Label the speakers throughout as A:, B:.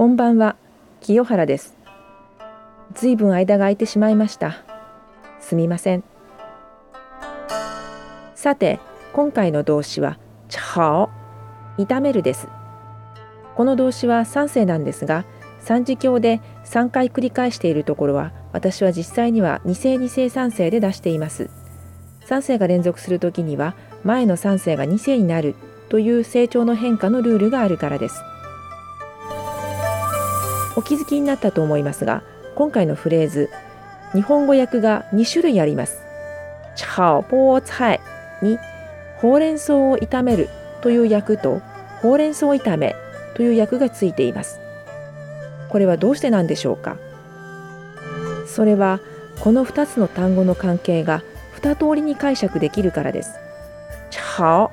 A: こんばんは、清原です。ずいぶん間が空いてしまいました。すみません。さて、今回の動詞は、炒、炒めるです。この動詞は3世なんですが、三字経で3回繰り返しているところは、私は実際には2世2世3世で出しています。3世が連続するときには、前の3世が2世になるという成長の変化のルールがあるからです。お気づきになったと思いますが、今回のフレーズ、日本語訳が2種類あります。炒菠菜にほうれん草を炒めるという訳とほうれん草炒めという訳がついています。これはどうしてなんでしょうか？それはこの2つの単語の関係が2通りに解釈できるからです。炒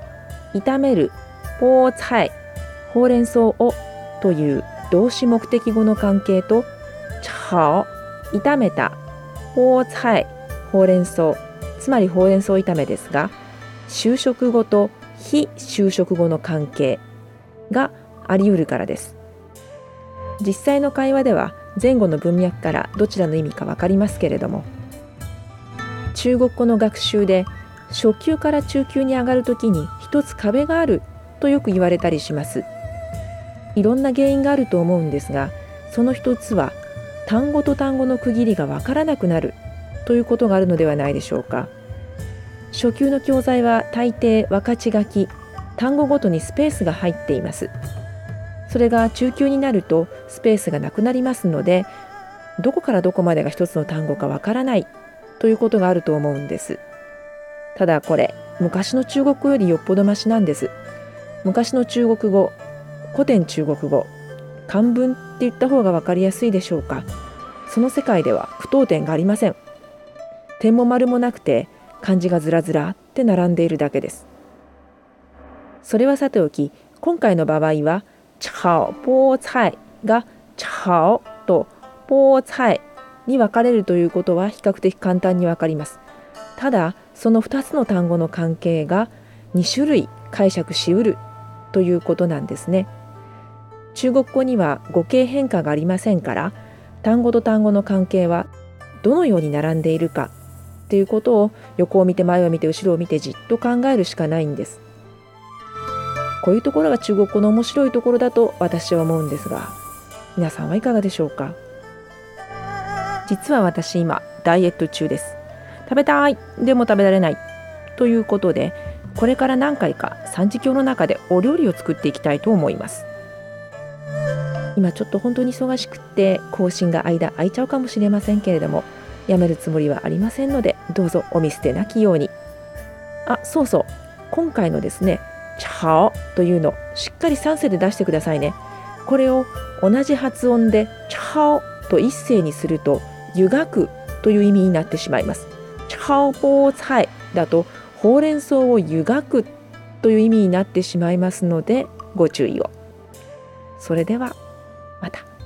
A: 炒める菠菜ほうれん草をという動詞目的語の関係と炒炒めた菠菜ほうれん草つまりほうれん草炒めですが就職語と非就職語の関係があり得るからです。実際の会話では前後の文脈からどちらの意味か分かりますけれども中国語の学習で初級から中級に上がるときに一つ壁があるとよく言われたりします。いろんな原因があると思うんですがその一つは単語と単語の区切りがわからなくなるということがあるのではないでしょうか。初級の教材は大抵分かち書き単語ごとにスペースが入っています。それが中級になるとスペースがなくなりますのでどこからどこまでが一つの単語かわからないということがあると思うんです。ただこれ昔の中国語よりよっぽどマシなんです。昔の中国語古典中国語。漢文って言った方が分かりやすいでしょうか。その世界では句読点がありません。点も丸もなくて漢字がずらずらって並んでいるだけです。それはさておき今回の場合は炒菠菜が炒と菠菜に分かれるということは比較的簡単に分かります。ただその2つの単語の関係が2種類解釈しうるということなんですね。中国語には語形変化がありませんから単語と単語の関係はどのように並んでいるかということを横を見て前を見て後ろを見てじっと考えるしかないんです。こういうところが中国語の面白いところだと私は思うんですが皆さんはいかがでしょうか？実は私今ダイエット中です。食べたい！でも食べられない！ということでこれから何回か三次教の中でお料理を作っていきたいと思います。今ちょっと本当に忙しくって更新が間空いちゃうかもしれませんけれどもやめるつもりはありませんのでどうぞお見捨てなきように。あそうそう。今回のですね「チャオ」というのしっかり3世で出してくださいね。これを同じ発音で「チャオ」と一斉にすると湯がくという意味になってしまいます。チャオポーツハイだとほうれん草を湯がくという意味になってしまいますのでご注意を。それではまた。